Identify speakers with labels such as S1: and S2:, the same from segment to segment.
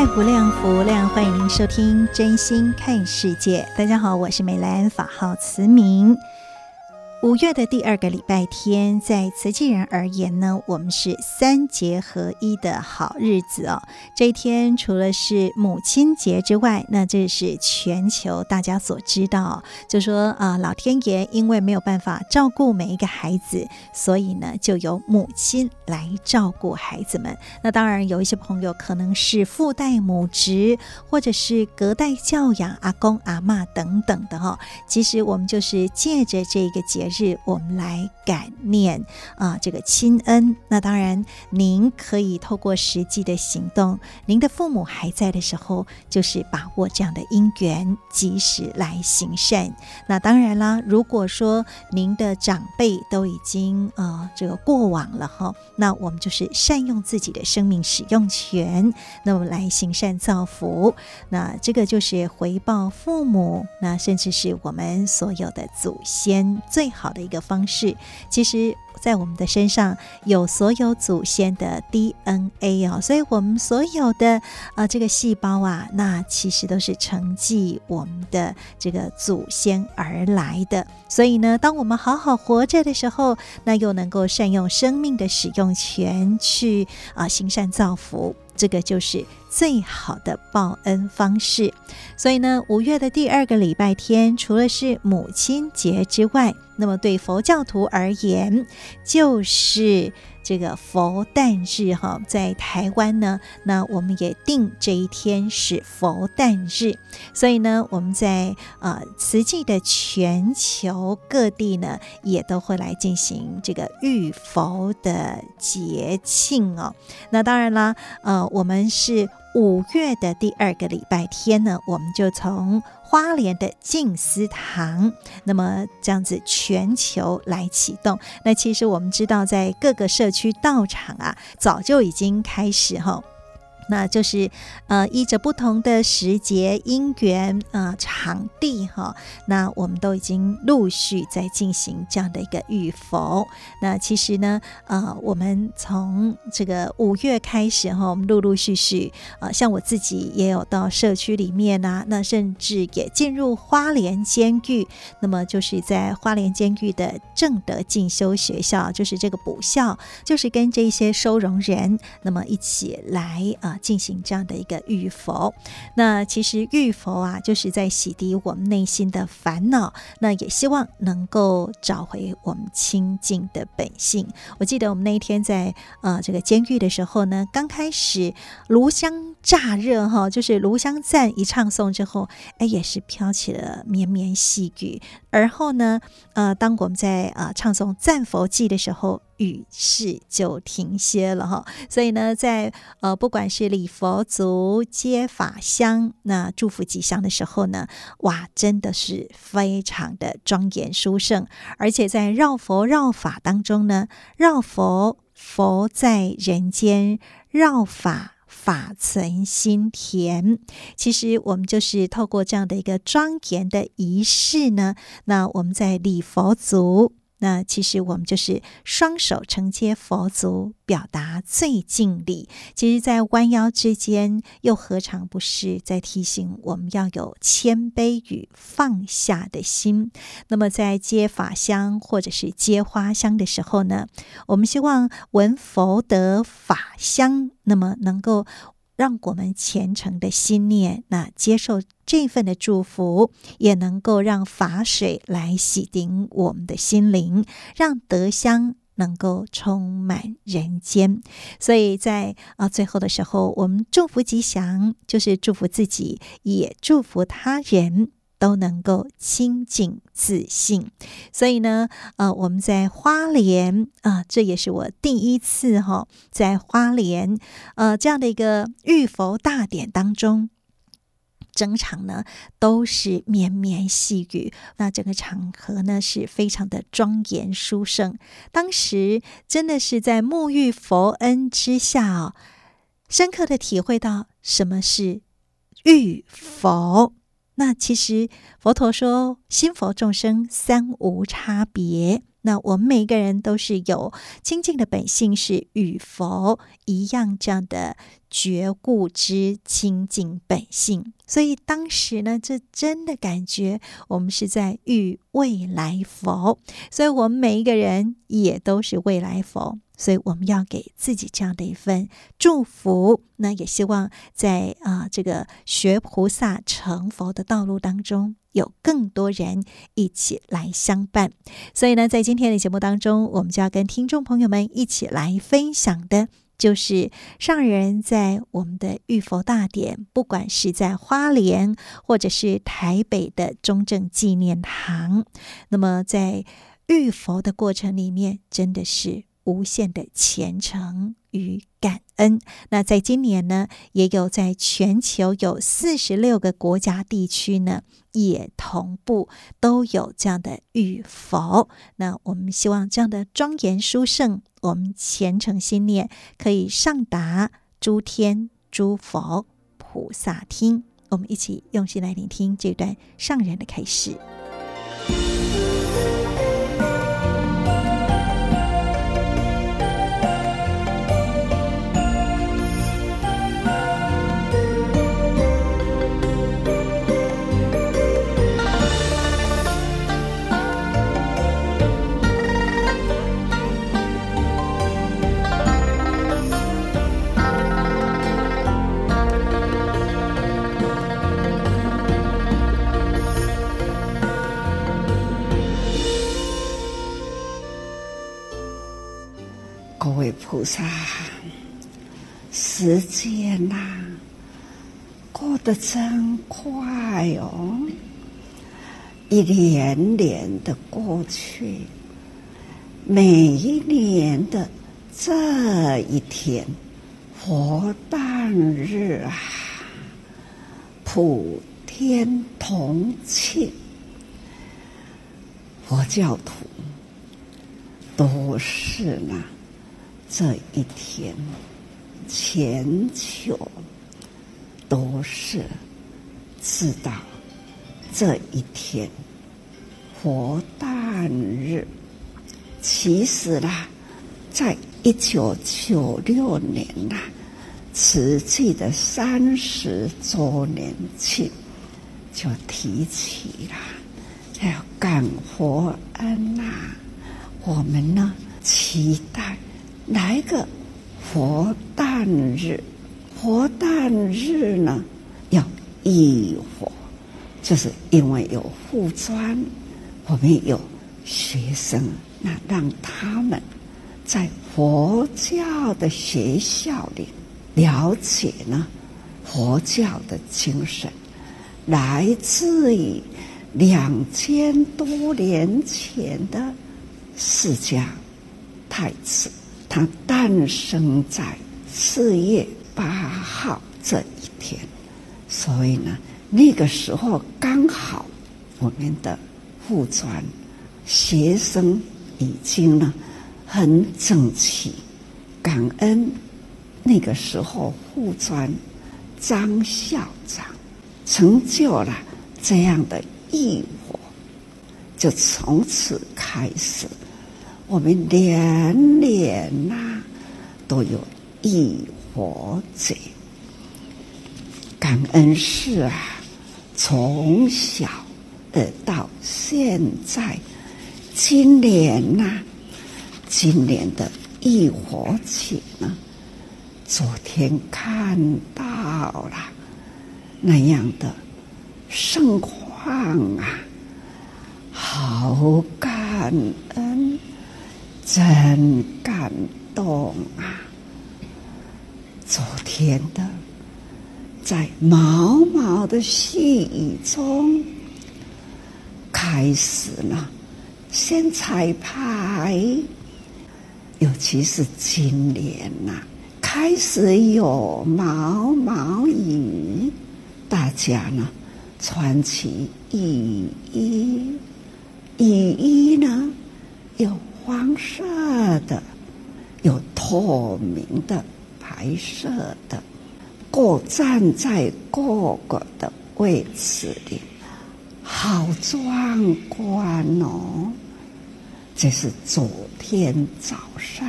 S1: 爱不量，福无量，欢迎您收听《真心看世界》。大家好，我是美兰，法号慈明。五月的第二个礼拜天，在慈济人而言呢，我们是三节合一的好日子哦。这一天除了是母亲节之外，那这是全球大家所知道，就说啊、老天爷因为没有办法照顾每一个孩子，所以呢，就由母亲来照顾孩子们。那当然有一些朋友可能是父代母职，或者是隔代教养，阿公阿嬷等等的哈、哦。其实我们就是借着这个节。日，我们来感念啊，这个亲恩。那当然，您可以透过实际的行动，您的父母还在的时候，就是把握这样的因缘，及时来行善。那当然啦，如果说您的长辈都已经呃这个过往了哈，那我们就是善用自己的生命使用权，那么来行善造福。那这个就是回报父母，那甚至是我们所有的祖先最好。好的一个方式，其实，在我们的身上有所有祖先的 DNA 哦，所以我们所有的啊、呃、这个细胞啊，那其实都是承继我们的这个祖先而来的。所以呢，当我们好好活着的时候，那又能够善用生命的使用权去啊、行善造福。这个就是最好的报恩方式，所以呢，五月的第二个礼拜天，除了是母亲节之外，那么对佛教徒而言，就是。这个佛诞日哈，在台湾呢，那我们也定这一天是佛诞日，所以呢，我们在呃慈济的全球各地呢，也都会来进行这个浴佛的节庆哦。那当然啦，呃，我们是五月的第二个礼拜天呢，我们就从。花莲的静思堂，那么这样子全球来启动。那其实我们知道，在各个社区道场啊，早就已经开始哈。那就是呃，依着不同的时节、因缘啊、场地哈，那我们都已经陆续在进行这样的一个预佛。那其实呢，呃，我们从这个五月开始哈，我们陆陆续续啊、呃，像我自己也有到社区里面啊，那甚至也进入花莲监狱。那么就是在花莲监狱的正德进修学校，就是这个补校，就是跟这些收容人，那么一起来啊。进行这样的一个浴佛，那其实浴佛啊，就是在洗涤我们内心的烦恼，那也希望能够找回我们清净的本性。我记得我们那一天在呃这个监狱的时候呢，刚开始炉香乍热哈，就是炉香赞一唱诵之后，哎，也是飘起了绵绵细雨。而后呢，呃，当我们在呃唱诵赞佛偈的时候，雨势就停歇了哈。所以呢，在呃不管是礼佛足、接法香、那祝福吉祥的时候呢，哇，真的是非常的庄严殊胜。而且在绕佛绕法当中呢，绕佛佛在人间，绕法。法存心田，其实我们就是透过这样的一个庄严的仪式呢，那我们在礼佛足。那其实我们就是双手承接佛足，表达最敬礼。其实，在弯腰之间，又何尝不是在提醒我们要有谦卑与放下的心？那么，在接法香或者是接花香的时候呢，我们希望闻佛得法香，那么能够让我们虔诚的心念，那接受这份的祝福，也能够让法水来洗涤我们的心灵，让德香能够充满人间。所以在啊最后的时候，我们祝福吉祥，就是祝福自己，也祝福他人。都能够清净自信，所以呢，呃，我们在花莲啊、这也是我第一次哈、哦，在花莲呃这样的一个浴佛大典当中，整场呢都是绵绵细雨，那整个场合呢是非常的庄严殊胜。当时真的是在沐浴佛恩之下哦，深刻的体会到什么是浴佛。那其实佛陀说，心佛众生三无差别。那我们每一个人都是有清净的本性，是与佛一样这样的觉悟之清净本性。所以当时呢，这真的感觉我们是在遇未来佛。所以我们每一个人也都是未来佛。所以我们要给自己这样的一份祝福，那也希望在啊、这个学菩萨成佛的道路当中，有更多人一起来相伴。所以呢，在今天的节目当中，我们就要跟听众朋友们一起来分享的，就是上人在我们的浴佛大典，不管是在花莲或者是台北的中正纪念堂，那么在浴佛的过程里面，真的是。无限的虔诚与感恩。那在今年呢，也有在全球有四十六个国家地区呢，也同步都有这样的浴佛。那我们希望这样的庄严殊胜，我们虔诚心念可以上达诸天诸佛菩萨听。我们一起用心来聆听这段上人的开示。
S2: 菩萨，时间呐、过得真快哦！一年年的过去，每一年的这一天，佛诞日啊，普天同庆，佛教徒都是呢。这一天，全球都是知道这一天佛诞日。其实啦，在一九九六年呐，瓷器的三十周年庆就提起了要感佛恩呐，我们呢期待。来个佛诞日，佛诞日呢要浴佛，就是因为有护专，我们有学生，那让他们在佛教的学校里了解呢佛教的精神，来自于两千多年前的释迦太子。他诞生在四月八号这一天，所以呢，那个时候刚好我们的护专学生已经呢很整齐，感恩那个时候护专张校长成就了这样的义务，就从此开始。我们年年呐、都有一佛节，感恩是啊，从小呃到现在，今年呐、今年的一佛节呢，昨天看到了那样的盛况啊，好感恩，真感动啊！昨天的在毛毛的细雨中开始了，先彩排，尤其是今年呐、啊。开始有毛毛雨，大家呢穿起雨衣，雨衣呢有黄色的，有透明的，白色的，各站在各个的位置里，好壮观哦！这是昨天早上，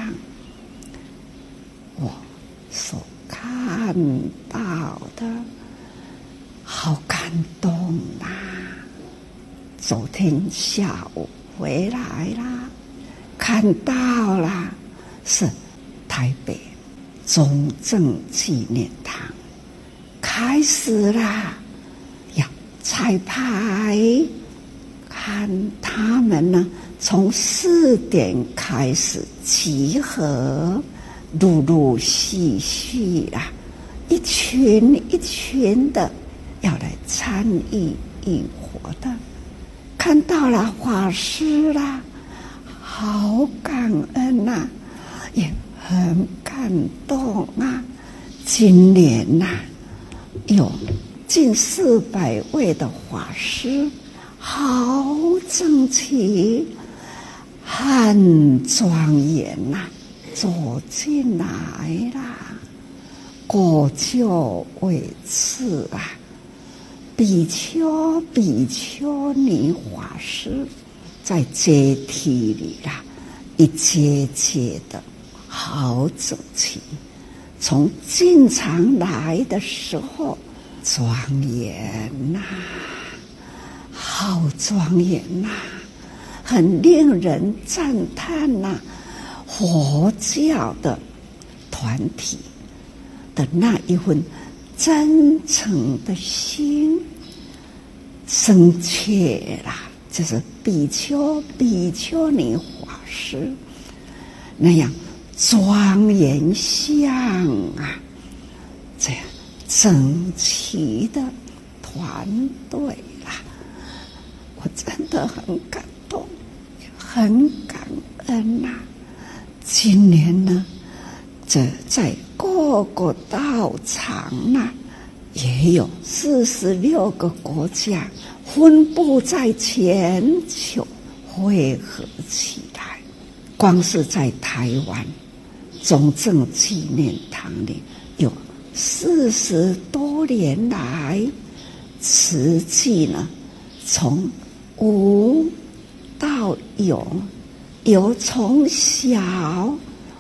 S2: 我。所看到的，好感动啊！昨天下午回来啦，看到了，是台北中正纪念堂开始啦，要彩排，看他们呢，从四点开始集合。陆陆续续啊，一群一群的要来参与浴火的，看到了法师啦，好感恩呐、也很感动啊。今年呐、有近四百位的法师，好整齐，很庄严呐、走进来啦，国教为次啊，比丘、比丘尼法师在阶梯里啦，一阶阶的好整齐。从进场来的时候，庄严呐、好庄严呐、很令人赞叹呐、啊。佛教的团体的那一份真诚的心，深切啦，就是比丘、比丘尼法师那样庄严相啊，这样整齐的团队啦，我真的很感动，很感恩呐、今年呢，这在各个道场呢，也有四十六个国家分布在全球汇合起来。光是在台湾中正纪念堂里，有四十多年来，瓷器呢，从无到有。由从小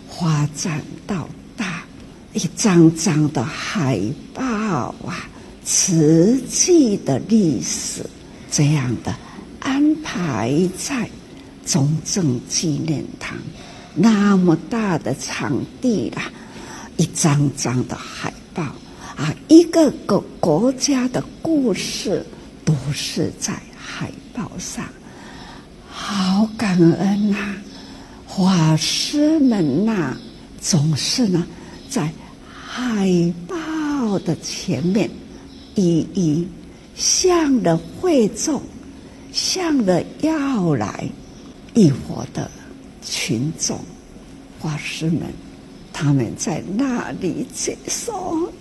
S2: 发展到大，一张张的海报啊，瓷器的历史这样的安排在中正纪念堂那么大的场地啦、啊，一张张的海报啊，一个个国家的故事都是在海报上。好感恩呐、啊，法师们呐、总是呢在海报的前面，以一向的会众，向的要来一伙的群众，法师们，他们在那里接受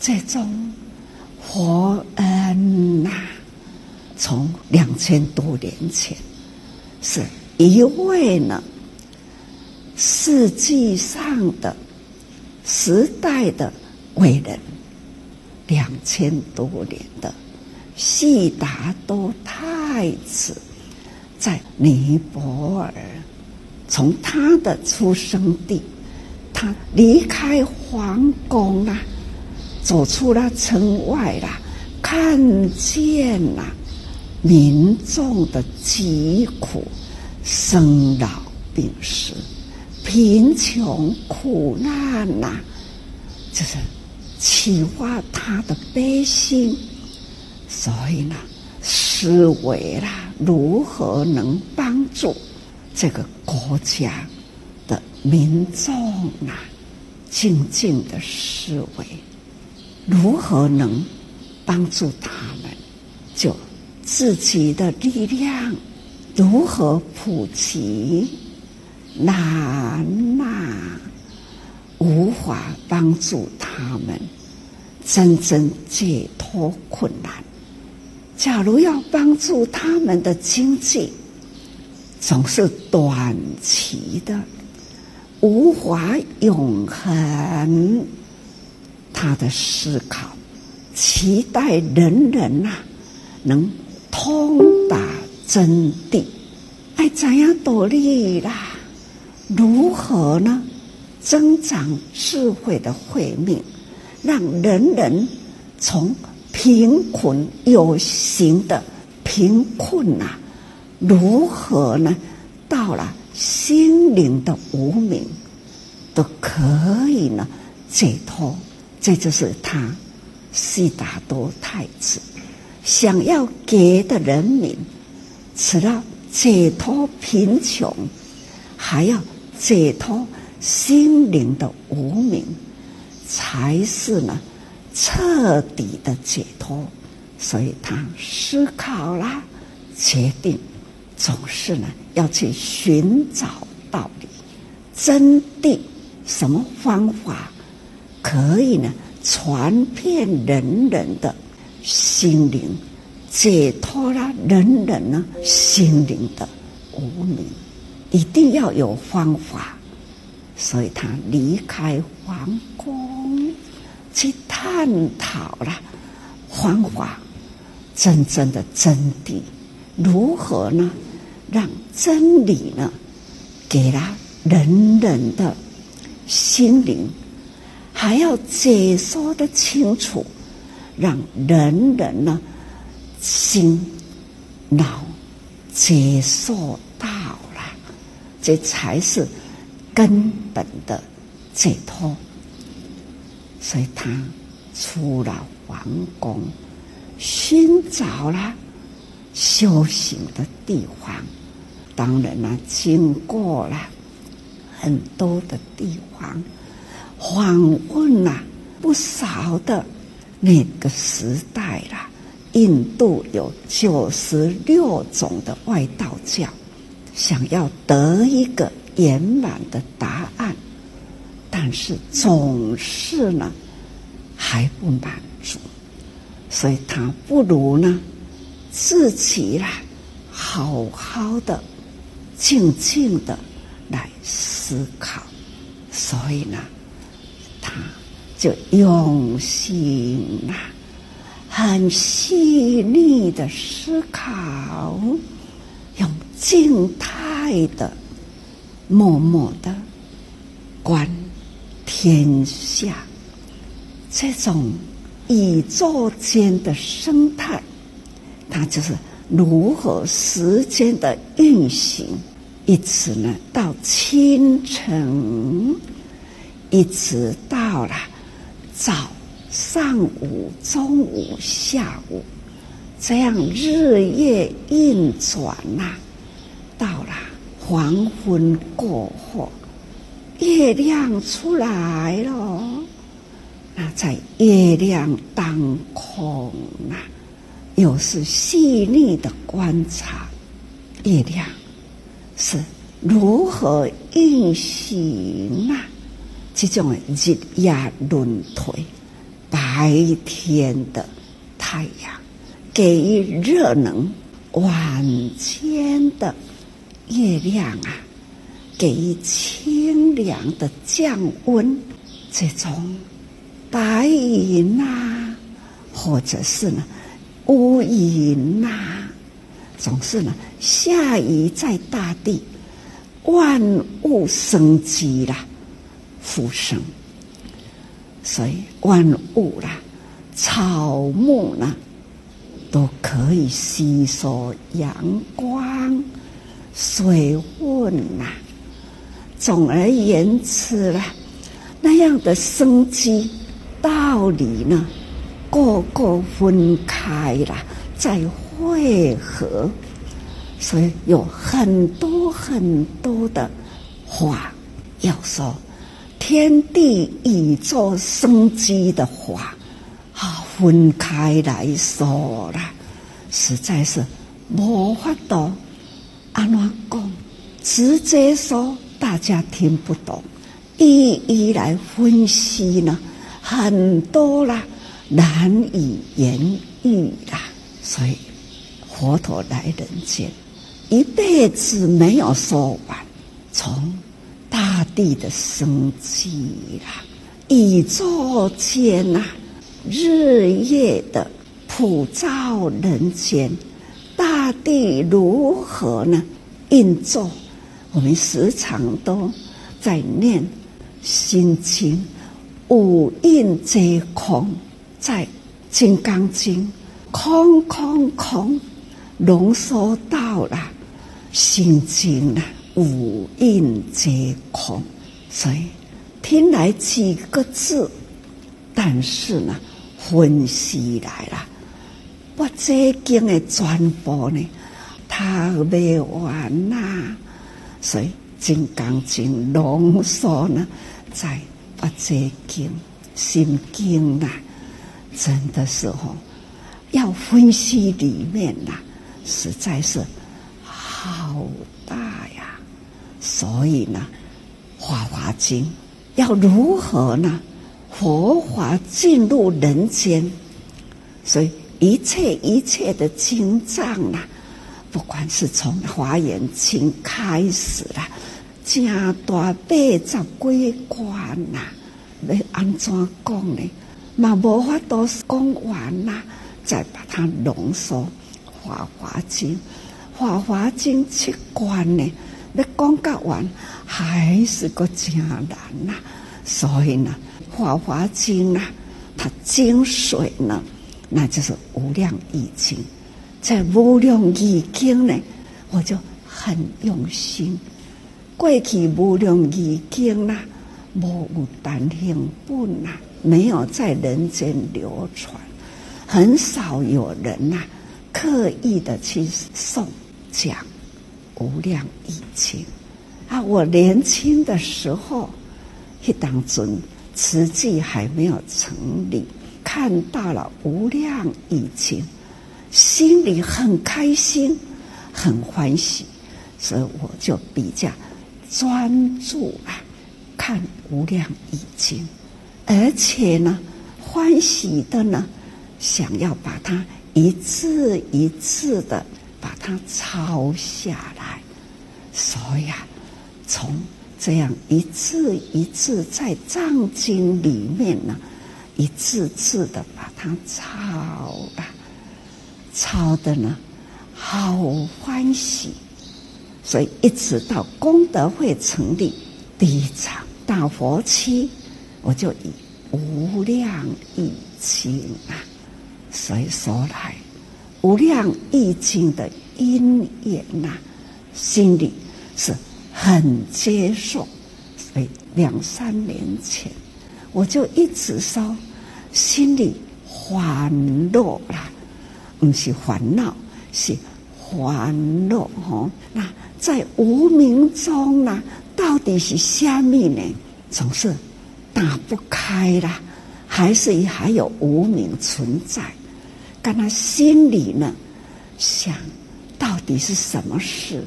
S2: 这种佛恩呐、啊，从两千多年前。是一位呢，世纪上的时代的伟人，两千多年的悉达多太子，在尼泊尔，从他的出生地，他离开皇宫啊，走出了城外啦，看见了。民众的疾苦、生老病死、贫穷苦难呐、啊，就是启发他的悲心。所以呢，思维啦，如何能帮助这个国家的民众啊，静静的思维，如何能帮助他们？就自己的力量如何普及？难呐，无法帮助他们真正解脱困难。假如要帮助他们的经济，总是短期的，无法永恒。他的思考，期待人人呐、啊、能通达真谛，爱怎样努力啦？如何呢？增长智慧的慧命，让人人从贫困有形的贫困呐、啊，如何呢？到了心灵的无明，都可以呢解脱。这就是他悉达多太子想要给的人民，除了解脱贫穷，还要。解脱心灵的无明，才是呢彻底的解脱。所以他思考啦，决定总是呢要去寻找道理、真谛。什么方法可以呢传遍人人的心灵，解脱了人人呢心灵的无明？一定要有方法，所以他离开皇宫去探讨了方法，真正的真谛如何呢？让真理呢，给了人人的心灵，还要解说得清楚，让人人呢心脑接受到了。这才是根本的解脱，所以他出了皇宫，寻找了修行的地方。当然了，经过了很多的地方，访问了不少的那个时代了。印度有九十六种的外道教。想要得一个圆满的答案，但是总是呢还不满足，所以他不如呢自己啦，好好的、静静的来思考。所以呢，他就用心啊，很细腻的思考。用静态的、默默的观天下，这种宇宙间的生态，它就是如何时间的运行，一直呢到清晨，一直到了早上午、中午、下午。这样日夜运转呐，到了黄昏过后，月亮出来了。那在月亮当空啊，又是细腻的观察，月亮是如何运行啊？这种日夜轮回，白天的太阳。给予热能，晚间的月亮啊，给予清凉的降温。这种白云呐、啊，或者是呢乌云呐、啊，总是呢下雨在大地，万物生机啦，复生。所以万物啦，草木呢。都可以吸收阳光、水分呐、总而言之啦，那样的生机道理呢，个个分开了，再汇合，所以有很多很多的话要说，天地宇宙生机的话，啊，分开来说了，实在是无法懂安怎讲，直接说大家听不懂。一一来分析呢，很多啦，难以言喻啦。所以佛陀来人间，一辈子没有说完。从大地的生机啦，宇宙间呐，日夜的普照人间，大地如何呢运作？我们时常都在念。心经五蕴皆空，在《金刚经》空空空浓缩到了心经啊，五蕴皆空。所以听来几个字，但是呢，分析来了，我这经的全部呢，它没完呐。所以《金刚经》浓缩呢。在把这经心经呐，真的是哦，要分析里面呐，实在是好大呀。所以呢，《法华经》要如何呢？佛法进入人间，所以一切一切的经藏啊，不管是从《华严经》开始了。正大八十几关呐，要安怎讲呢？嘛无法度讲完呐，再把它浓缩《华华经》。《华华经》七关呢，要讲到完还是个真难呐。所以呢，《华华经》啊，它精髓呢，那就是《无量义经》。在《无量义经》呢，我就很用心。过去无量义经呐，无有单行本呐，没有在人间流传，很少有人呐刻意的去诵讲无量义经啊。我年轻的时候，一当尊慈济还没有成立，看到了无量义经，心里很开心，很欢喜，所以我就比较。专注啊，看《无量义经》，而且呢，欢喜的呢，想要把它一字一字的把它抄下来。所以啊，从这样一字一字在藏经里面呢，一次次的把它抄啊，抄的呢，好欢喜。所以一直到功德会成立第一场大佛期，我就以无量义经啊。所以说来，无量义经的因缘呐，心里是很接受。所以两三年前，我就一直说，心里欢乐啦，不是烦恼，是欢乐哦。那。在无名中呢，到底是虾米呢？总是打不开啦，还是还有无名存在？跟他心里呢，想到底是什么事？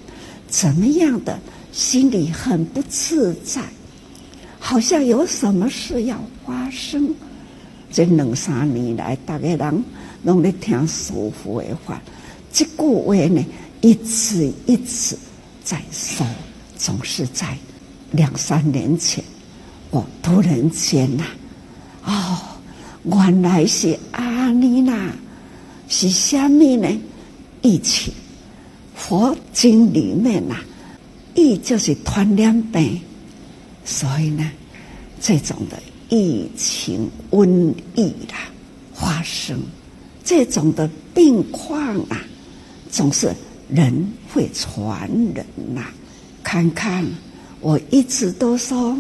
S2: 怎么样的？心里很不自在，好像有什么事要发生。这两三年来，大家人拢在听师父的话，这句话呢，一次一次。在说，总是在两三年前，我突然间呐，哦，原来是阿尼娜，是虾米呢？义气，佛经里面呐，义就是传染病，所以呢，这种的疫情瘟疫啦发生，这种的病况啊，总是。人会传人呐、看看我一直都说，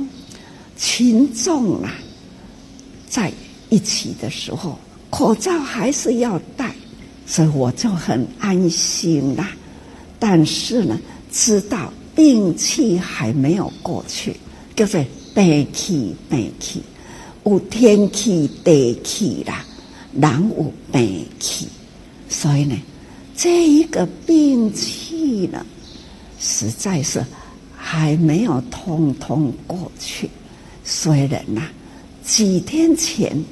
S2: 群众啊，在一起的时候，口罩还是要戴，所以我就很安心啦。但是呢，知道病气还没有过去，叫做病气病气，有天气地气啦，人有病气，所以呢，这一个病气呢，实在是还没有通通过去。虽然呐、啊，几天前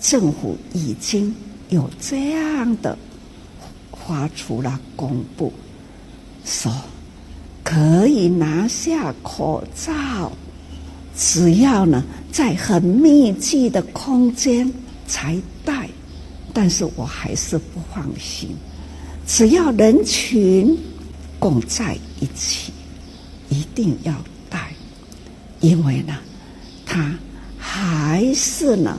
S2: 政府已经有这样的发出了公布，说可以拿下口罩，只要呢在很密集的空间才戴。但是我还是不放心，只要人群共在一起，一定要戴，因为呢。他还是呢，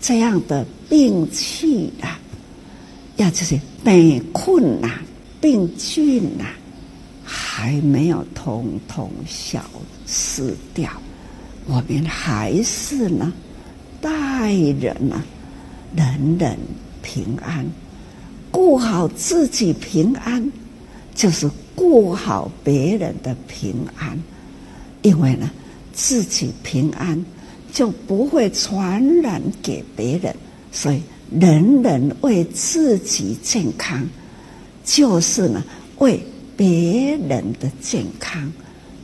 S2: 这样的病气啊，要这些病菌呐、病菌呐，还没有统统消失掉。我们还是呢，待人呢，人人平安，顾好自己平安，就是顾好别人的平安，因为呢。自己平安，就不会传染给别人。所以，人人为自己健康，就是呢，为别人的健康。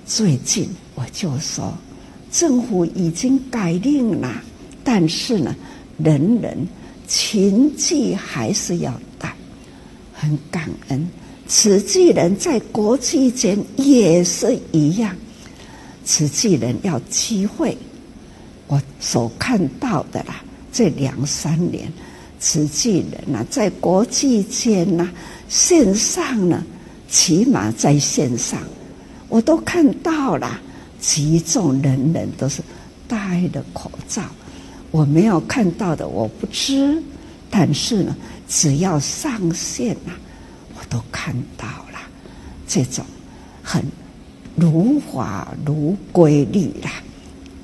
S2: 最近我就说，政府已经改令了，但是呢，人人勤记还是要带。很感恩，慈济人在国际间也是一样。慈济人要机会，我所看到的啦，这两三年，慈济人呐、啊，在国际间呐、啊，线上呢，起码在线上，我都看到了，集中人人都是戴的口罩。我没有看到的，我不知，但是呢，只要上线了、我都看到了，这种很。如法如规律啦，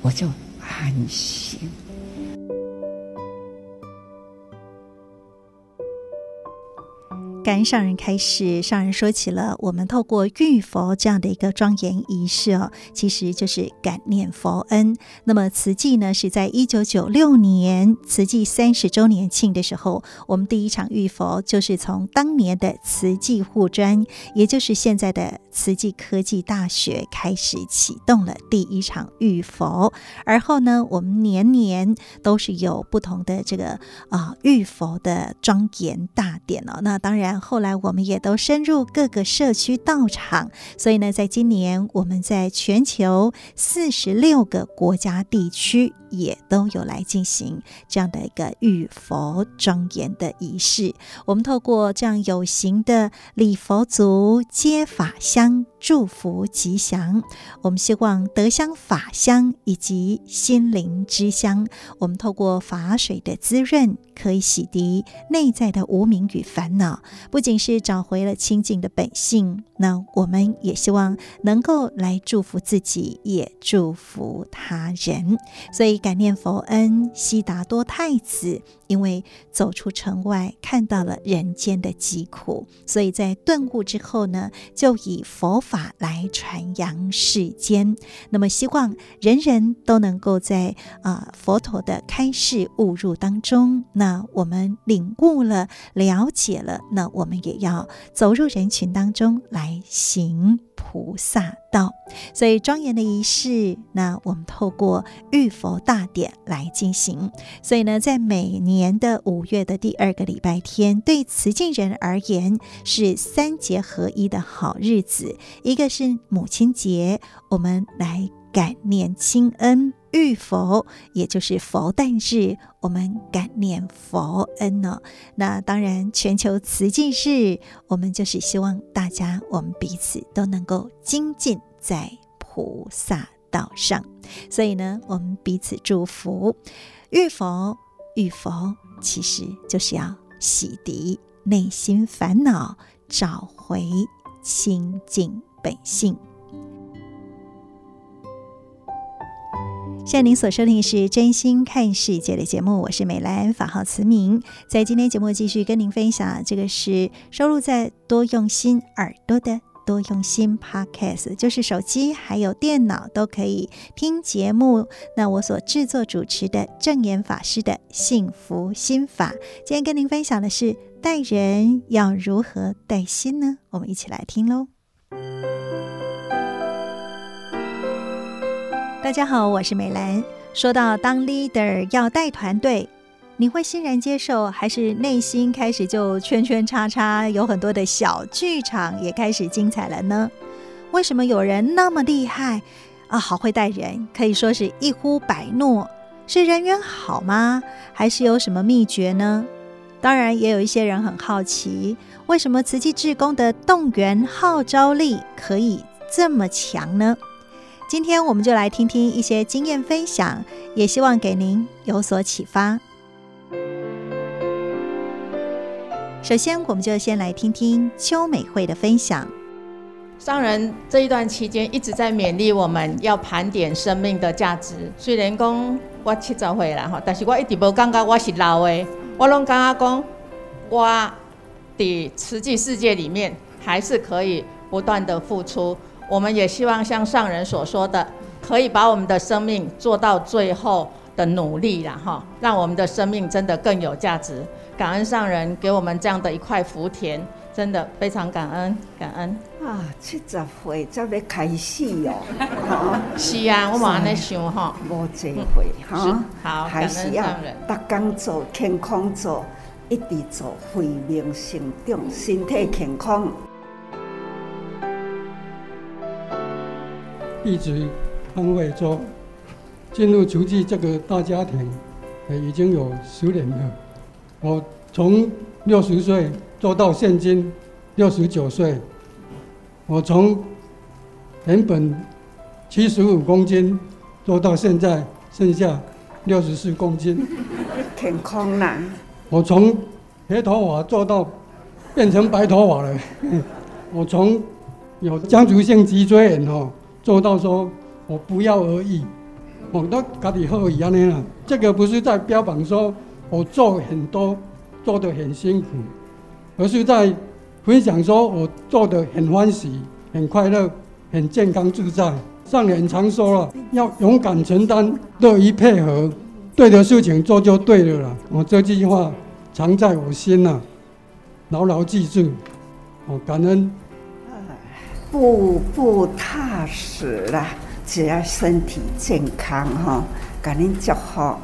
S2: 我就安心。
S1: 感恩上人开始，上人说起了我们透过浴佛这样的一个庄严仪式哦，其实就是感念佛恩。那么慈济呢，是在一九九六年慈济三十周年庆的时候，我们第一场浴佛就是从当年的慈济护专，也就是现在的慈济科技大学开始启动了第一场浴佛。而后呢，我们年年都是有不同的这个啊浴佛的庄严大典哦。那当然。后来我们也都深入各个社区道场，所以呢，在今年我们在全球四十六个国家地区也都有来进行这样的一个浴佛庄严的仪式。我们透过这样有形的礼佛足、接法香、祝福吉祥，我们希望德香法香以及心灵之香，我们透过法水的滋润，可以洗涤内在的无明与烦恼。不仅是找回了清净的本性，那我们也希望能够来祝福自己，也祝福他人。所以感念佛恩，悉达多太子，因为走出城外，看到了人间的疾苦，所以在顿悟之后呢，就以佛法来传扬世间。那么希望人人都能够在啊、佛陀的开示悟入当中，那我们领悟了，了解了，那。我们也要走入人群当中来行菩萨道，所以庄严的仪式，那我们透过浴佛大典来进行。所以呢，在每年的五月的第二个礼拜天，对慈济人而言是三节合一的好日子。一个是母亲节，我们来感念亲恩。遇佛，也就是佛诞日，我们感念佛恩呢。那当然，全球慈济日，我们就是希望大家，我们彼此都能够精进在菩萨道上。所以呢，我们彼此祝福。遇佛，遇佛，其实就是要洗涤内心烦恼，找回清净本性。现在您所收听的是《真心看世界》的节目，我是美兰，法号慈明。在今天节目继续跟您分享，这个是收录在多用心耳朵的多用心 Podcast，就是手机还有电脑都可以听节目。那我所制作主持的证言法师的幸福心法，今天跟您分享的是待人要如何待心呢？我们一起来听喽。大家好，我是美兰。说到当 leader 要带团队，你会欣然接受，还是内心开始就圈圈叉叉，有很多的小剧场也开始精彩了呢？为什么有人那么厉害啊？好会带人，可以说是一呼百诺，是人缘好吗？还是有什么秘诀呢？当然，也有一些人很好奇，为什么慈济志工的动员号召力可以这么强呢？今天我们就来听听一些经验分享，也希望给您有所启发。首先，我们就先来听听邱美惠的分享。
S3: 上人这一段期间一直在勉励我们要盘点生命的价值。虽然讲我七十岁了哈，但是我一直无感觉我是老的，我拢感觉讲我的实际世界里面还是可以不断的付出。我们也希望像上人所说的，可以把我们的生命做到最后的努力了哈，让我们的生命真的更有价值。感恩上人给我们这样的一块福田，真的非常感恩感恩。
S2: 啊，七十岁才要开始哦，
S3: 是啊，我嘛安尼想哈，
S2: 无机会哈，
S3: 好，
S2: 还是要逐工做健康做，一直做慧命成长，身体健康。
S4: 弟子潘慧洲进入慈济这个大家庭，也已经有十年了。我从六十岁做到现今六十九岁，我从原本七十五公斤做到现在剩下六十四公斤，
S2: 挺空难。
S4: 我从黑头发做到变成白头发了。我 从有家族性脊椎炎哦。做到说，我不要而已，我都家里好一样的啦。这个不是在标榜说我做很多，做得很辛苦，而是在分享说我做得很欢喜、很快乐、很健康自在。上人常说了，要勇敢承担，乐于配合，对的事情做就对了。我这句话常在我心呐，牢牢记住。我感恩。
S2: 步步踏实啦，只要身体健康哈，赶紧就好。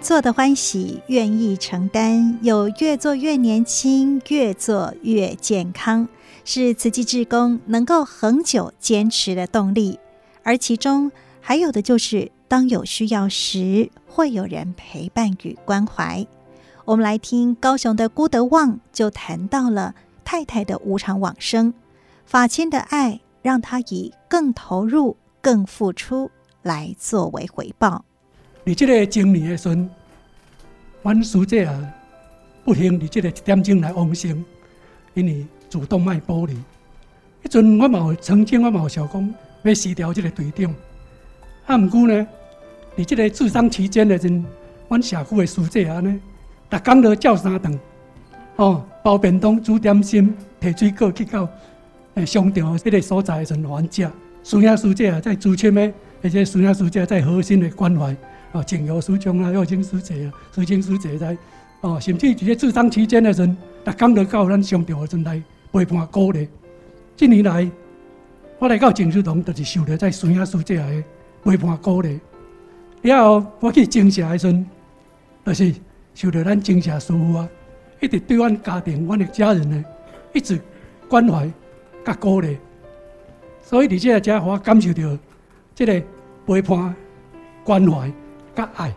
S1: 做得欢喜，愿意承担，有越做越年轻，越做越健康，是慈济志工能够恒久坚持的动力。而其中还有的就是，当有需要时，会有人陪伴与关怀。我们来听高雄的辜德旺，就谈到了太太的无常往生，法亲的爱让他以更投入、更付出来作为回报。
S5: 你这个经历的时，阮师姐啊，不幸你这个一点钟来往生，因为主动脉剥离。迄阵我嘛曾经我嘛有想讲要辞掉这个队长，啊，毋过呢，你这个治丧期间的阵，阮社区的师姐啊呢。逐工都照三顿，哦，包便当、煮点心、提水果去到诶商场迄个所在的时阵还食。师兄师姐啊，在朱谦的，而且孙兄师姐在核心的关怀，哦，静友师兄啊，佑清师姐啊，师清师姐在，哦，甚至在治丧期间的时阵，逐工都到咱商场的阵来陪伴鼓励。近年来，我来到静思堂，就是受到在师兄师姐的陪伴鼓励。然后我去静社的时阵，就是。受到咱精神师父啊，一直对阮家庭、阮的家人呢，一直关怀甲鼓励，所以伫这个家，我感受到这个陪伴、关怀甲爱。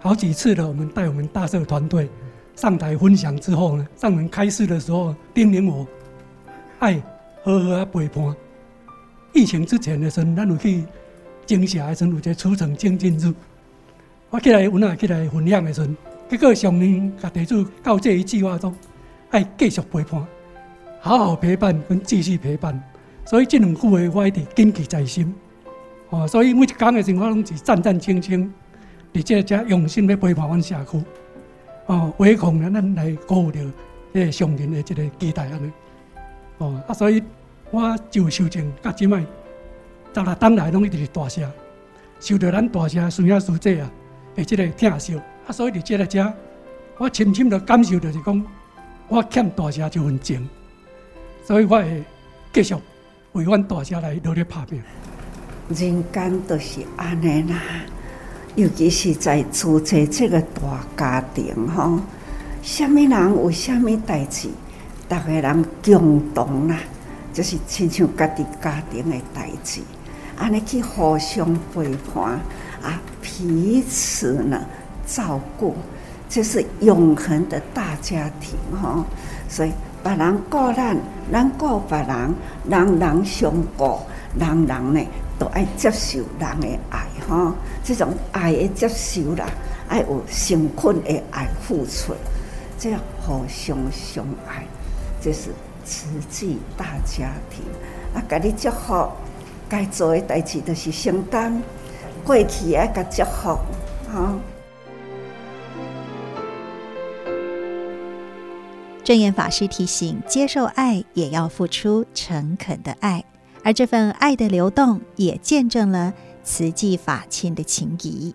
S5: 好几次了，我们带我们大社团队上台分享之后呢，上门开示的时候，叮咛我爱好好啊陪伴。疫情之前的时候，咱有去精社的时候，有一个出城精进日，我起来，阮啊起来分享的时候。结果上面甲地主教这一句话中，爱继续陪伴，好好陪伴跟继续陪伴，所以这两句话我一直谨记在心。哦，所以每一讲的时候，我拢是战战兢兢，而且才用心要陪伴阮社区。哦，唯恐呢，咱来辜负着这个上人的这个期待安尼。哦，啊，所以我就修正到即卖，十六当来拢一直是大声，受到咱大声孙仔师姐啊的这个疼惜。啊，所以伫这个遮，我深深的感受就是讲，我欠大家这份情，所以我会继续为阮大家来努力打拼。
S2: 人间都是安尼啦，尤其是在组织这个大家庭吼，什么人有什么代志，大家人共同啦，就是亲像家己家庭的代志，安尼去互相陪伴啊，彼此呢照顾，这是永恒的大家庭吼。所以别人顾咱，咱顾别人，人人相顾，人人呢。都爱接受人的爱哈，这种爱的接受啦，爱有成捆的爱付出，这样互相相爱，这是慈济大家庭。啊，给你祝福，该做的代志就是承担，过去爱甲祝福哈。
S1: 正言法师提醒：接受爱，也要付出诚恳的爱。而这份爱的流动，也见证了慈济法亲的情谊。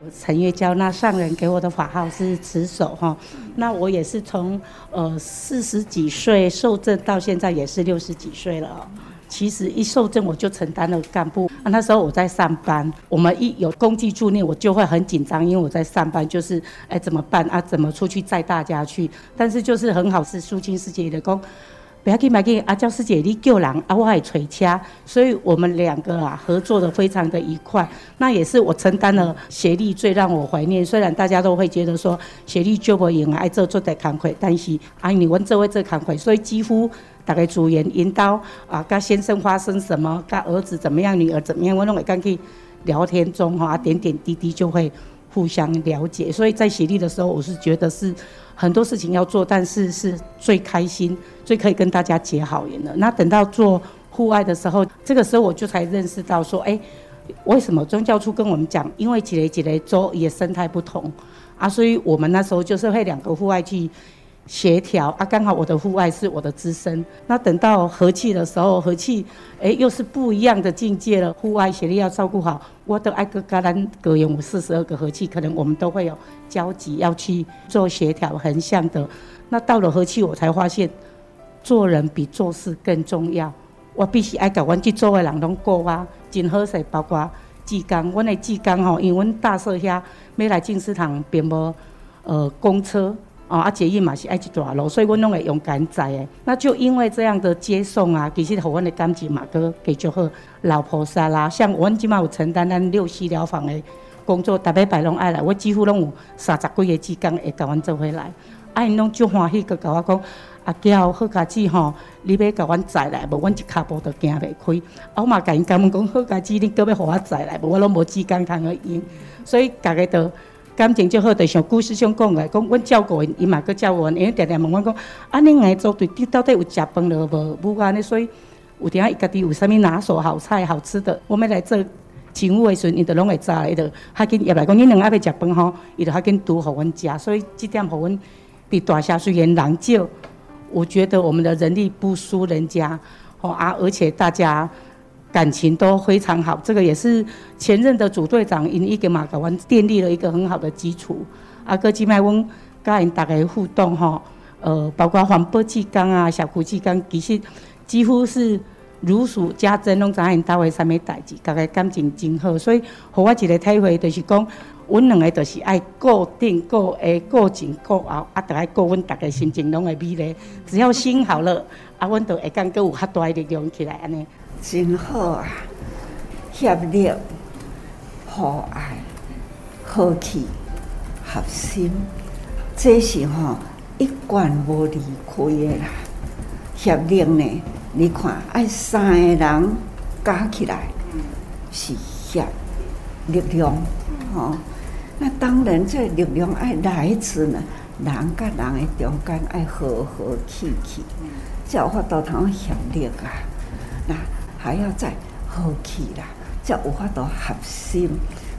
S6: 我陈月娇，那上人给我的法号是慈守哈，那我也是从呃四十几岁受证到现在也是六十几岁了。其实一受证我就承担了干部啊，那时候我在上班，我们一有公祭助念我就会很紧张，因为我在上班，就是哎怎么办啊？怎么出去载大家去？但是就是很好，是苏清师姐的功。不要紧，不要紧，阿娇师姐你救人，啊，我还垂掐，所以我们两个啊合作的非常的愉快。那也是我承担了协力最让我怀念。虽然大家都会觉得说协力救不赢，爱做做的慷慨，但是啊，你问这位这慷慨，所以几乎大概主言引导啊，跟先生发生什么，跟儿子怎么样，女儿怎么样，我拢会跟去聊天中哈，点点滴滴就会互相了解。所以在协力的时候，我是觉得是。很多事情要做，但是是最开心、最可以跟大家结好缘的。那等到做户外的时候，这个时候我就才认识到说，哎，为什么宗教处跟我们讲？因为几雷几雷州也生态不同啊，所以我们那时候就是会两个户外去。协调啊，刚好我的户外是我的资深。那等到和气的时候，和气哎又是不一样的境界了。户外协力要照顾好，我的爱格格兰格有四十二个和气，可能我们都会有交集要去做协调横向的。那到了和气，我才发现做人比做事更重要。我必须爱搞完去做的人拢过啊，真好势，包括志刚，阮的志刚吼，因为阮大社遐要来静思堂，并无呃公车。哦，啊，捷运嘛是爱一大路，所以阮拢会勇敢载诶。那就因为这样的接送啊，其实互阮的感情嘛，搁给就好。老菩萨啦，像阮即满有承担咱六西疗房的工作，逐礼拜拢爱来，我几乎拢有三十几个志工会甲阮做伙来。啊，因拢足欢喜，搁甲我讲，阿娇好家姊吼，你要甲阮载来，无阮一骹步都行袂开。啊，我嘛甲因讲，问讲好家姊，你搁要互我载来，无我拢无志工通个用，所以逐个都。感情就好，就像故事上讲的，讲阮照顾因，伊嘛阁照顾阮，因为常常问阮讲，啊，恁爱做对，你到底有食饭了无？无安尼，所以有阵啊，伊家己有啥物拿手好菜、好吃的，我们来做请务的时阵，伊就拢会知，伊就较紧入来讲，恁两个要食饭吼，伊就较紧拄互阮食，所以这点互阮比大侠虽然人少，我觉得我们的人力不输人家，吼啊，而且大家。感情都非常好，这个也是前任的主队长因一个马港湾奠立了一个很好的基础。阿哥吉麦翁跟因大家互动哈，呃，包括环保志工啊、小区志工，其实几乎是如数家珍，拢知因单位啥物代志，大家感情真好。所以，互我一个体会就是讲，阮两个就是爱顾顶顾下顾前顾后，啊，得爱顾阮大家心情拢会美丽。只要心好了，啊，阮就会感觉有较大的力量起来安尼。
S2: 真好啊！协力、互爱、和气、合心，这是吼一贯无离开的啦。协力呢，你看爱三个人加起来是协力量，吼。那当然，这力量爱来自呢，人甲人的中间爱和和气气，才有法度通协力啊。那还要再好气啦，才有法度合心。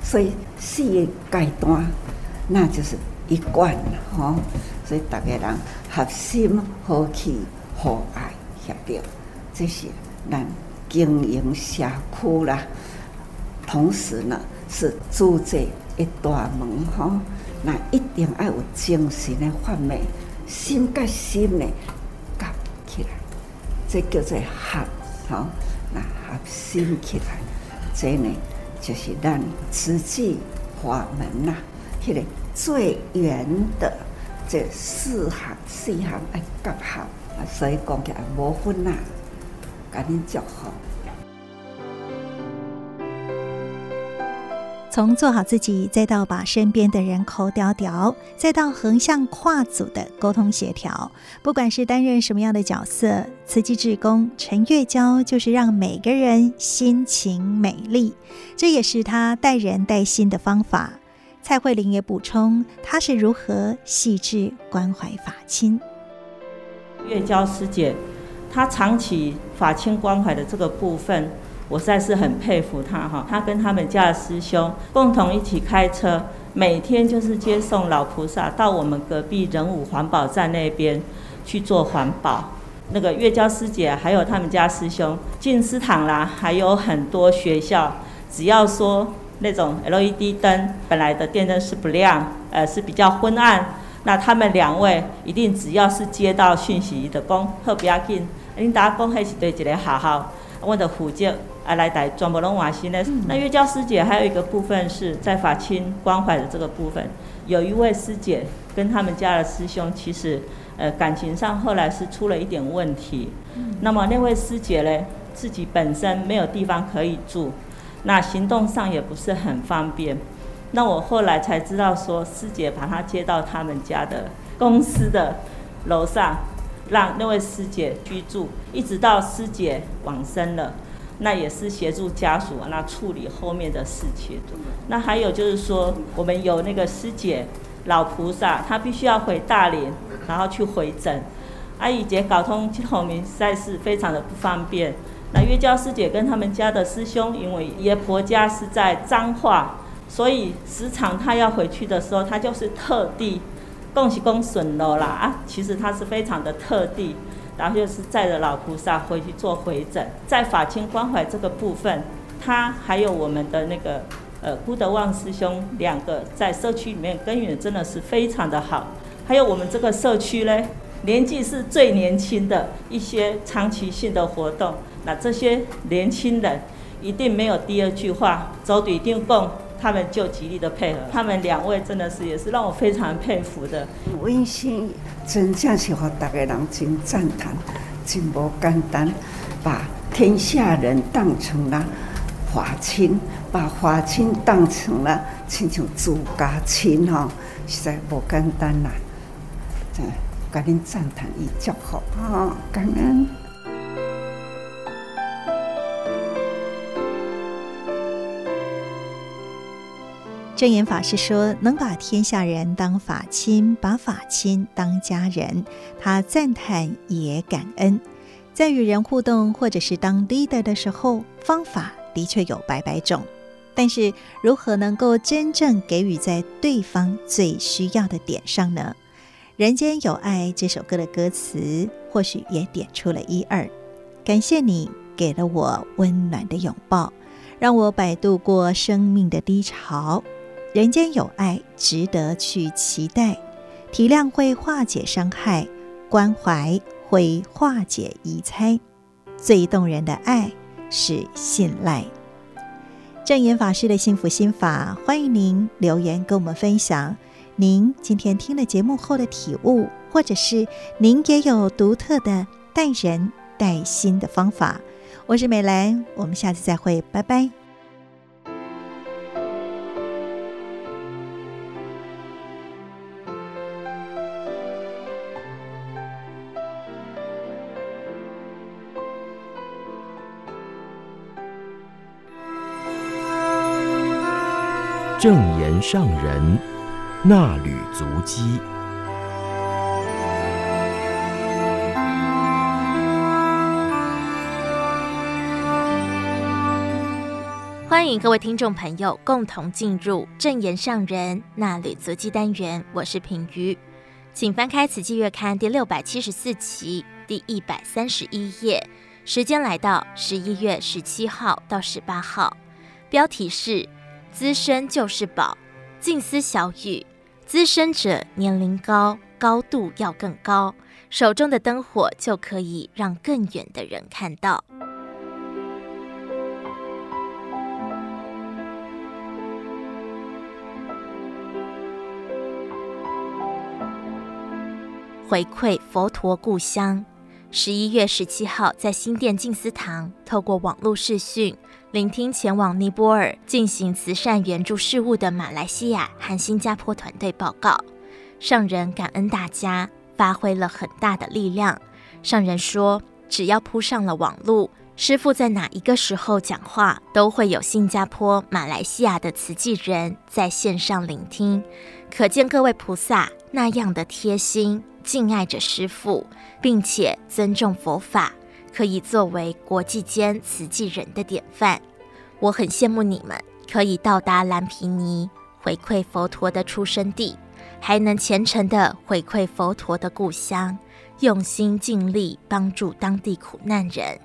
S2: 所以四个阶段，那就是一贯了吼。所以大家人合心、和气、和爱、协调，这是咱经营社区啦。同时呢，是组织一大门吼，那一定要有精神的画面，心跟心的夹起来，这叫做合吼。那合心起来，这呢就是咱慈济法门呐，迄个最圆的这四行四行爱夹好，所以讲起来无分呐，赶紧祝福。
S1: 从做好自己，再到把身边的人抠掉掉，再到横向跨组的沟通协调，不管是担任什么样的角色，慈济志工陈月娇就是让每个人心情美丽，这也是她待人带心的方法。蔡慧玲也补充，她是如何细致关怀法亲。
S7: 月娇师姐，她长期法亲关怀的这个部分。我实在是很佩服他哈，他跟他们家的师兄共同一起开车，每天就是接送老菩萨到我们隔壁仁武环保站那边去做环保。那个月娇师姐还有他们家师兄静思堂啦，还有很多学校，只要说那种 LED 灯本来的电灯是不亮，呃是比较昏暗，那他们两位一定只要是接到讯息的讲，好不要紧，领导讲还是对一个好好，我的福建。啊，来带转不拢瓦新的。那月娇师姐还有一个部分是在法亲关怀的这个部分，有一位师姐跟他们家的师兄，其实呃感情上后来是出了一点问题。那么那位师姐呢，自己本身没有地方可以住，那行动上也不是很方便。那我后来才知道说，师姐把她接到他们家的公司的楼上，让那位师姐居住，一直到师姐往生了。那也是协助家属那处理后面的事情。那还有就是说，我们有那个师姐老菩萨，她必须要回大连，然后去回诊。阿姨姐搞通去后面实在是非常的不方便。那月娇师姐跟他们家的师兄，因为爷婆家是在彰化，所以时常她要回去的时候，她就是特地，恭喜恭顺了啦啊！其实她是非常的特地。然后就是载着老菩萨回去做回诊，在法清关怀这个部分，他还有我们的那个呃辜德旺师兄两个在社区里面耕耘真的是非常的好。还有我们这个社区呢，年纪是最年轻的一些长期性的活动，那这些年轻人一定没有第二句话，走对定蹦。他们就极力的配合，他们两位真的是也是让我非常佩服的。
S2: 温馨真正是和大家人真赞叹，真不简单，把天下人当成了华亲，把华亲当成了亲像自家亲哈，实在不简单呐。这赶紧赞叹一祝福啊，感恩。
S1: 证严法师说：“能把天下人当法亲，把法亲当家人，他赞叹也感恩。在与人互动或者是当 leader 的时候，方法的确有百百种，但是如何能够真正给予在对方最需要的点上呢？《人间有爱》这首歌的歌词或许也点出了一二。感谢你给了我温暖的拥抱，让我摆渡过生命的低潮。”人间有爱，值得去期待。体谅会化解伤害，关怀会化解疑猜。最动人的爱是信赖。证严法师的幸福心法，欢迎您留言跟我们分享。您今天听了节目后的体悟，或者是您也有独特的待人待心的方法。我是美兰，我们下次再会，拜拜。
S8: 正言上人那履足迹。
S9: 欢迎各位听众朋友共同进入正言上人那履足迹单元，我是品瑜，请翻开《此季月刊》第六百七十四期第一百三十一页，时间来到十一月十七号到十八号，标题是“资深就是宝”，静思小语：资深者年龄高，高度要更高，手中的灯火就可以让更远的人看到。回馈佛陀故乡。十一月十七号，在新店静思堂，透过网络视讯，聆听前往尼泊尔进行慈善援助事务的马来西亚和新加坡团队报告。上人感恩大家发挥了很大的力量。上人说，只要铺上了网络，师傅在哪一个时候讲话，都会有新加坡、马来西亚的慈济人在线上聆听。可见各位菩萨那样的贴心。敬爱着师父，并且尊重佛法，可以作为国际间慈济人的典范。我很羡慕你们，可以到达蓝毗尼，回馈佛陀的出生地，还能虔诚地回馈佛陀的故乡，用心尽力帮助当地苦难人。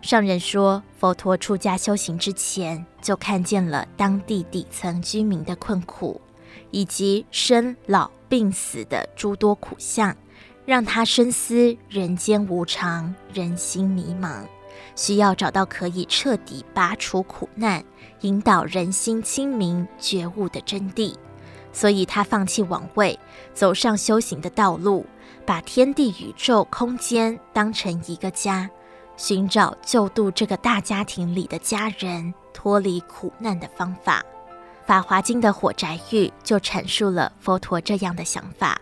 S9: 上人说，佛陀出家修行之前，就看见了当地底层居民的困苦，以及生老病死的诸多苦相。让他深思人间无常，人心迷茫，需要找到可以彻底拔除苦难、引导人心清明觉悟的真谛。所以他放弃王位，走上修行的道路，把天地宇宙空间当成一个家，寻找救度这个大家庭里的家人脱离苦难的方法。《法华经》的火宅喻就阐述了佛陀这样的想法。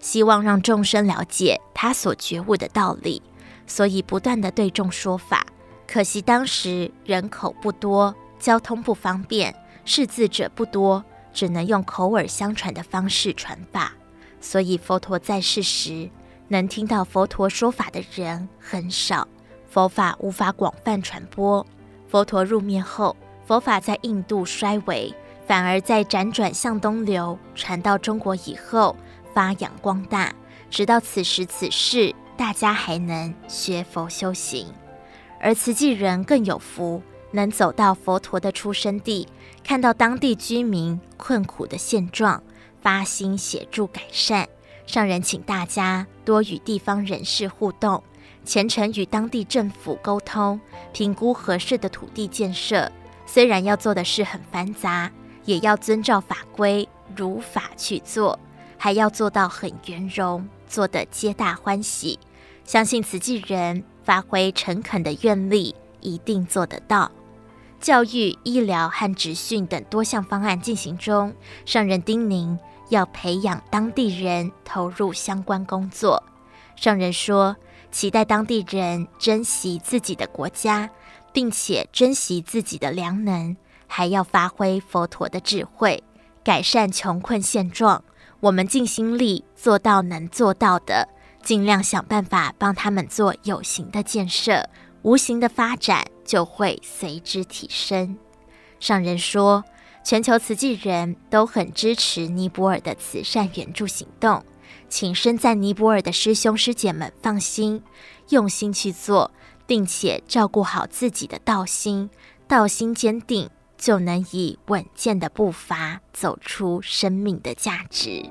S9: 希望让众生了解他所觉悟的道理，所以不断地对众说法。可惜当时人口不多，交通不方便，识字者不多，只能用口耳相传的方式传法。所以佛陀在世时，能听到佛陀说法的人很少，佛法无法广泛传播。佛陀入灭后，佛法在印度衰微，反而在辗转向东流，传到中国以后。发扬光大，直到此时此事，大家还能学佛修行，而慈济人更有福，能走到佛陀的出生地，看到当地居民困苦的现状，发心协助改善。上人请大家多与地方人士互动，虔诚与当地政府沟通，评估合适的土地建设。虽然要做的事很繁杂，也要遵照法规，如法去做。还要做到很圆融，做得皆大欢喜。相信慈济人发挥诚恳的愿力，一定做得到。教育、医疗和职训等多项方案进行中，上人叮咛要培养当地人投入相关工作。上人说，期待当地人珍惜自己的国家，并且珍惜自己的良能，还要发挥佛陀的智慧，改善穷困现状。我们尽心力做到能做到的，尽量想办法帮他们做有形的建设，无形的发展就会随之提升。上人说，全球慈济人都很支持尼泊尔的慈善援助行动，请身在尼泊尔的师兄师姐们放心，用心去做，并且照顾好自己的道心，道心坚定。就能以稳健的步伐走出生命的价值。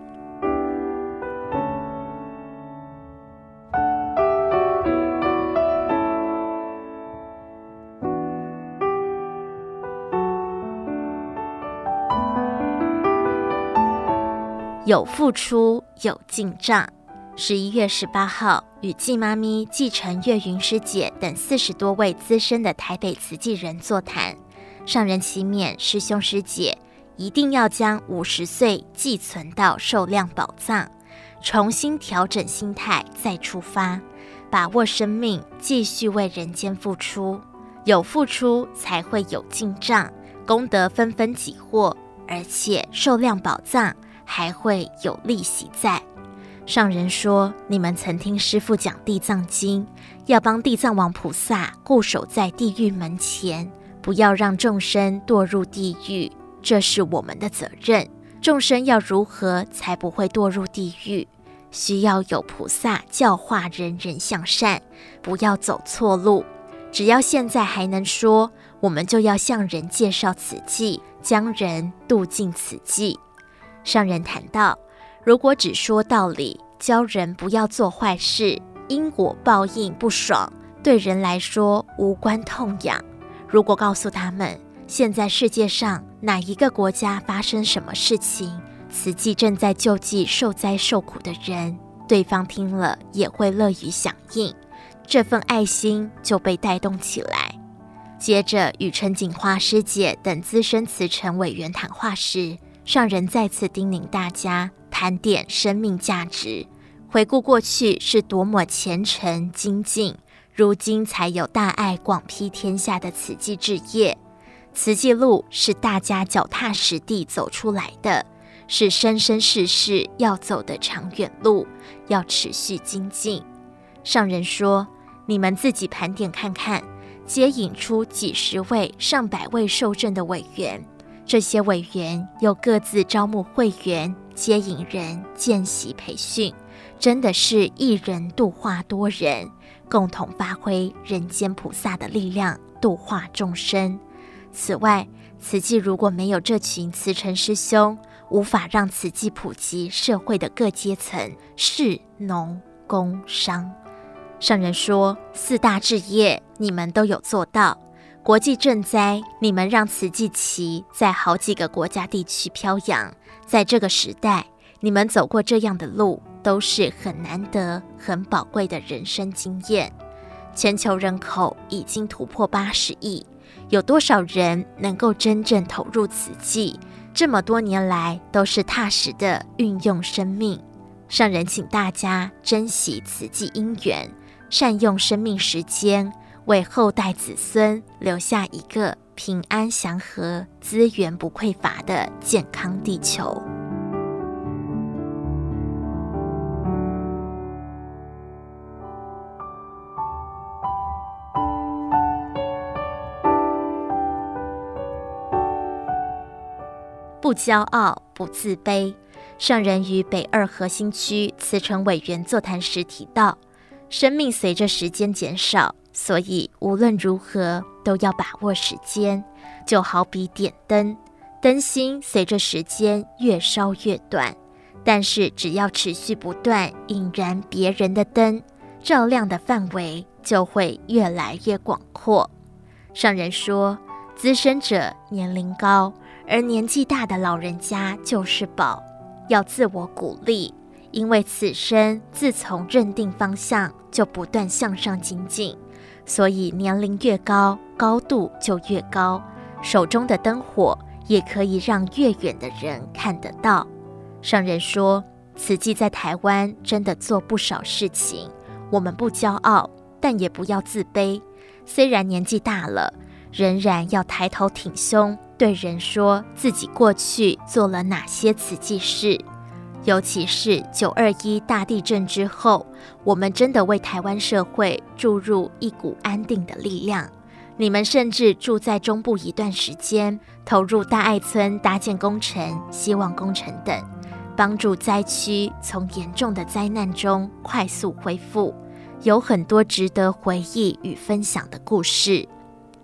S9: 有付出，有进账。十一月十八号，与季妈咪、季晨、月云师姐等四十多位资深的台北慈济人座谈。上人祈勉师兄师姐，一定要将五十岁寄存到寿量宝藏，重新调整心态再出发，把握生命，继续为人间付出。有付出才会有进账，功德纷纷给获，而且寿量宝藏还会有利息在。上人说：“你们曾听师父讲地藏经，要帮地藏王菩萨固守在地狱门前。”不要让众生堕入地狱，这是我们的责任。众生要如何才不会堕入地狱？需要有菩萨教化人人向善，不要走错路。只要现在还能说，我们就要向人介绍此计，将人渡进此计。上人谈到，如果只说道理，教人不要做坏事，因果报应不爽，对人来说无关痛痒。如果告诉他们，现在世界上哪一个国家发生什么事情，慈济正在救济受灾受苦的人，对方听了也会乐于响应，这份爱心就被带动起来。接着与陈锦花师姐等资深慈诚委员谈话时，上人再次叮咛大家盘点生命价值，回顾过去是多么虔诚精进，如今才有大爱广披天下的慈济置业。慈济路是大家脚踏实地走出来的，是生生世世要走的长远路，要持续精进。上人说：“你们自己盘点看看，接引出几十位、上百位受证的委员。”这些委员又各自招募会员、接引人、见习培训，真的是一人度化多人，共同发挥人间菩萨的力量，度化众生。此外，慈济如果没有这群慈诚师兄，无法让慈济普及社会的各阶层，士、农、工、商。上人说，四大志业你们都有做到。国际赈灾，你们让慈济旗在好几个国家地区飘扬。在这个时代，你们走过这样的路，都是很难得、很宝贵的人生经验。全球人口已经突破八十亿，有多少人能够真正投入此际？这么多年来，都是踏实的运用生命。上人请大家珍惜此际因缘，善用生命时间。为后代子孙留下一个平安祥和、资源不匮乏的健康地球。不骄傲，不自卑。上人于北二核心区慈诚委员座谈时提到，生命随着时间减少。所以无论如何都要把握时间，就好比点灯，灯芯随着时间越烧越短，但是只要持续不断引燃别人的灯，照亮的范围就会越来越广阔。上人说，资深者年龄高，而年纪大的老人家就是宝，要自我鼓励，因为此生自从认定方向，就不断向上精进。所以年龄越高，高度就越高，手中的灯火也可以让越远的人看得到。上人说，慈济在台湾真的做不少事情，我们不骄傲，但也不要自卑。虽然年纪大了，仍然要抬头挺胸，对人说自己过去做了哪些慈济事。尤其是九二一大地震之后，我们真的为台湾社会注入一股安定的力量。你们甚至住在中部一段时间，投入大爱村搭建工程、希望工程等，帮助灾区从严重的灾难中快速恢复，有很多值得回忆与分享的故事。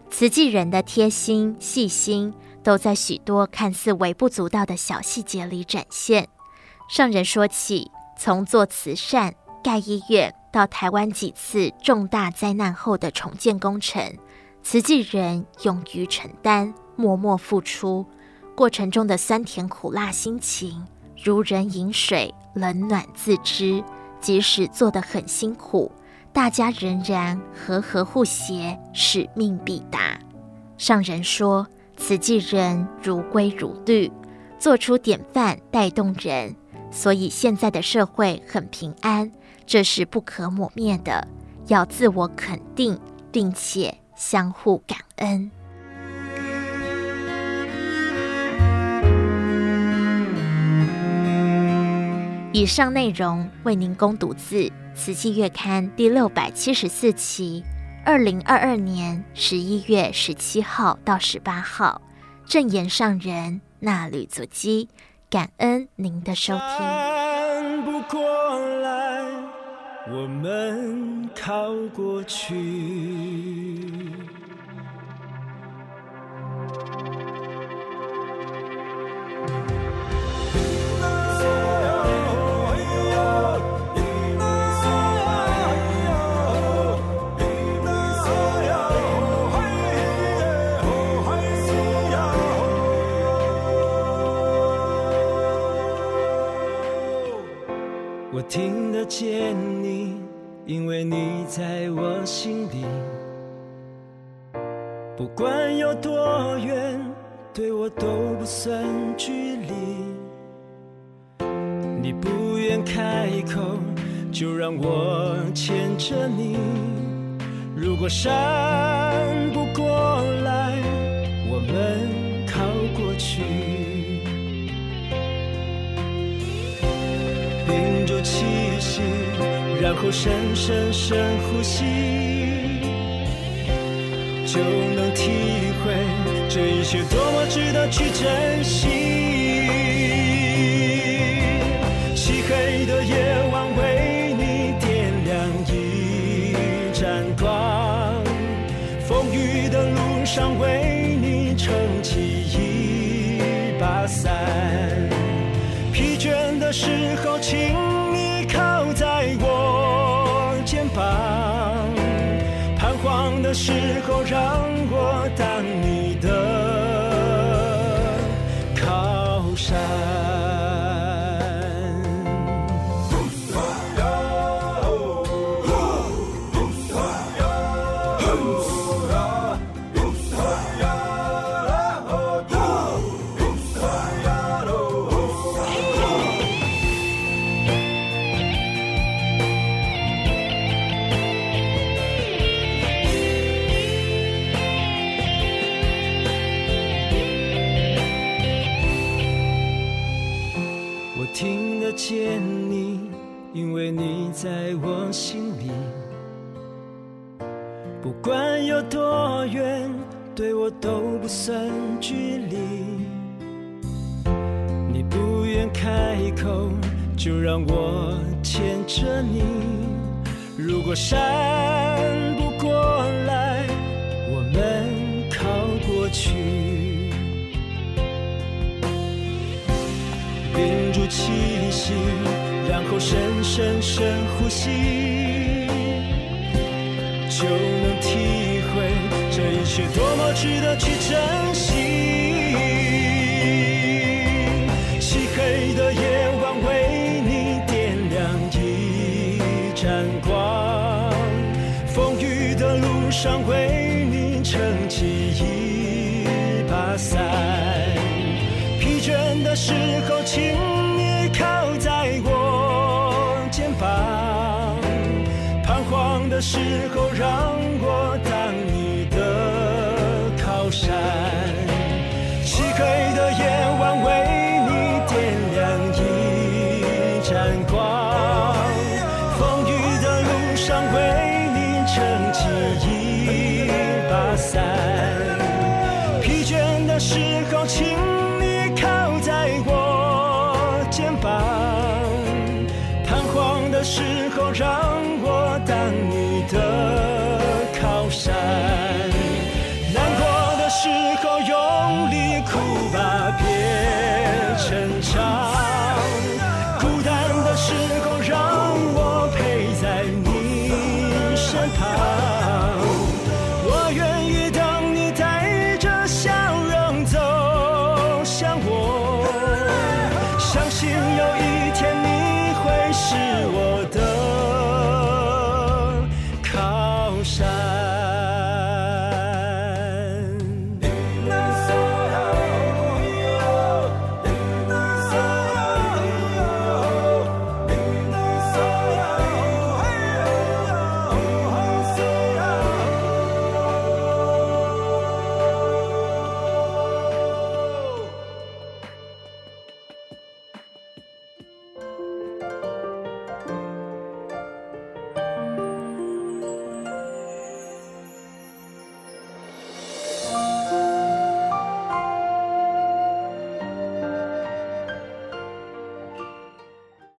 S9: 慈济人的贴心细心，都在许多看似微不足道的小细节里展现。上人说起，从做慈善、盖医院到台湾几次重大灾难后的重建工程，慈济人勇于承担、默默付出，过程中的酸甜苦辣心情，如人饮水，冷暖自知。即使做得很辛苦，大家仍然和和互协，使命必达。上人说，慈济人如规如律，做出典范，带动人。所以现在的社会很平安，这是不可磨灭的。要自我肯定，并且相互感恩。以上内容为您供读自《慈济月刊》第六百七十四期二零二二年十一月十七号到十八号，正言上人衲履足迹，感恩您的收听。
S10: 看不过来，我们靠过去。听得见你，因为你在我心里。不管有多远，对我都不算距离。你不愿开口，就让我牵着你。如果山然后深深深呼吸，就能体会这一切多么值得去珍惜。漆黑的夜晚为你点亮一盏光，风雨的路上为你撑起一把伞，疲倦的时让算距离。你不愿开口，就让我牵着你。如果山不过来，我们靠过去，屏住气息。然后深深深呼吸，就能体这一切多么值得去珍惜。漆黑的夜晚为你点亮一盏光，风雨的路上为你撑起一把伞，疲倦的时候请你靠在我肩膀；彷徨。的时候，让我当